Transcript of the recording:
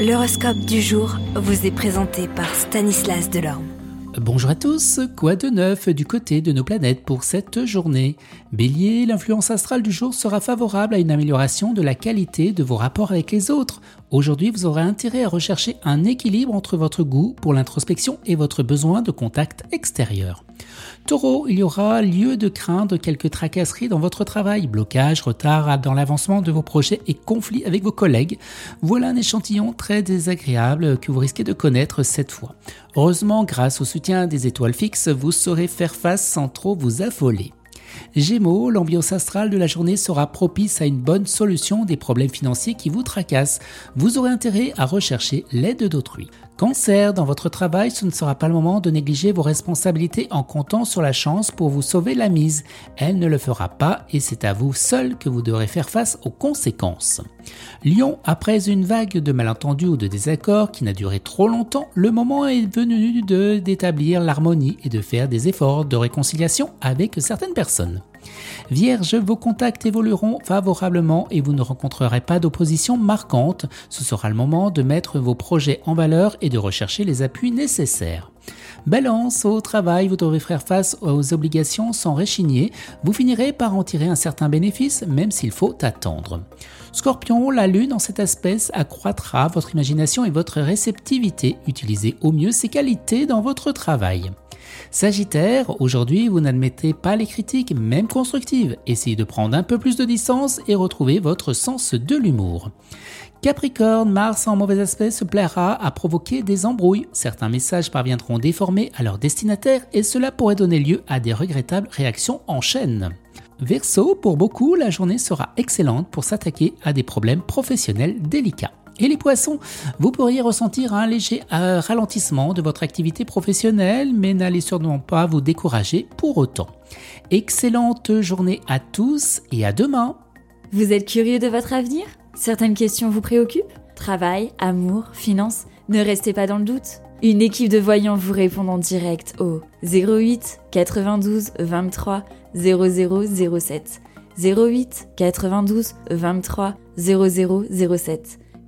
L'horoscope du jour vous est présenté par Stanislas Delorme. Bonjour à tous, quoi de neuf du côté de nos planètes pour cette journée? Bélier, l'influence astrale du jour sera favorable à une amélioration de la qualité de vos rapports avec les autres. Aujourd'hui, vous aurez intérêt à rechercher un équilibre entre votre goût pour l'introspection et votre besoin de contact extérieur. Taureau, il y aura lieu de craindre quelques tracasseries dans votre travail, blocage, retard dans l'avancement de vos projets et conflits avec vos collègues. Voilà un échantillon très désagréable que vous risquez de connaître cette fois. Heureusement, grâce au soutien des étoiles fixes, vous saurez faire face sans trop vous affoler. Gémeaux, l'ambiance astrale de la journée sera propice à une bonne solution des problèmes financiers qui vous tracassent. Vous aurez intérêt à rechercher l'aide d'autrui. Cancer, dans votre travail, ce ne sera pas le moment de négliger vos responsabilités en comptant sur la chance pour vous sauver la mise. Elle ne le fera pas et c'est à vous seul que vous devrez faire face aux conséquences. Lion, après une vague de malentendus ou de désaccords qui n'a duré trop longtemps, le moment est venu d'établir l'harmonie et de faire des efforts de réconciliation avec certaines personnes. Vierge, vos contacts évolueront favorablement et vous ne rencontrerez pas d'opposition marquante. Ce sera le moment de mettre vos projets en valeur et de rechercher les appuis nécessaires. Balance, au travail, vous devrez faire face aux obligations sans réchigner. Vous finirez par en tirer un certain bénéfice, même s'il faut attendre. Scorpion, la lune en cet aspect accroîtra votre imagination et votre réceptivité. Utilisez au mieux ces qualités dans votre travail. Sagittaire, aujourd'hui vous n'admettez pas les critiques, même constructives. Essayez de prendre un peu plus de distance et retrouver votre sens de l'humour. Capricorne, Mars en mauvais aspect se plaira à provoquer des embrouilles. Certains messages parviendront déformés à leur destinataire et cela pourrait donner lieu à des regrettables réactions en chaîne. Verseau, pour beaucoup, la journée sera excellente pour s'attaquer à des problèmes professionnels délicats. Et les poissons, vous pourriez ressentir un léger euh, ralentissement de votre activité professionnelle, mais n'allez sûrement pas vous décourager pour autant. Excellente journée à tous et à demain. Vous êtes curieux de votre avenir? Certaines questions vous préoccupent? Travail, amour, finances Ne restez pas dans le doute. Une équipe de voyants vous répond en direct au 08 92 23 0007. 08 92 23 0007.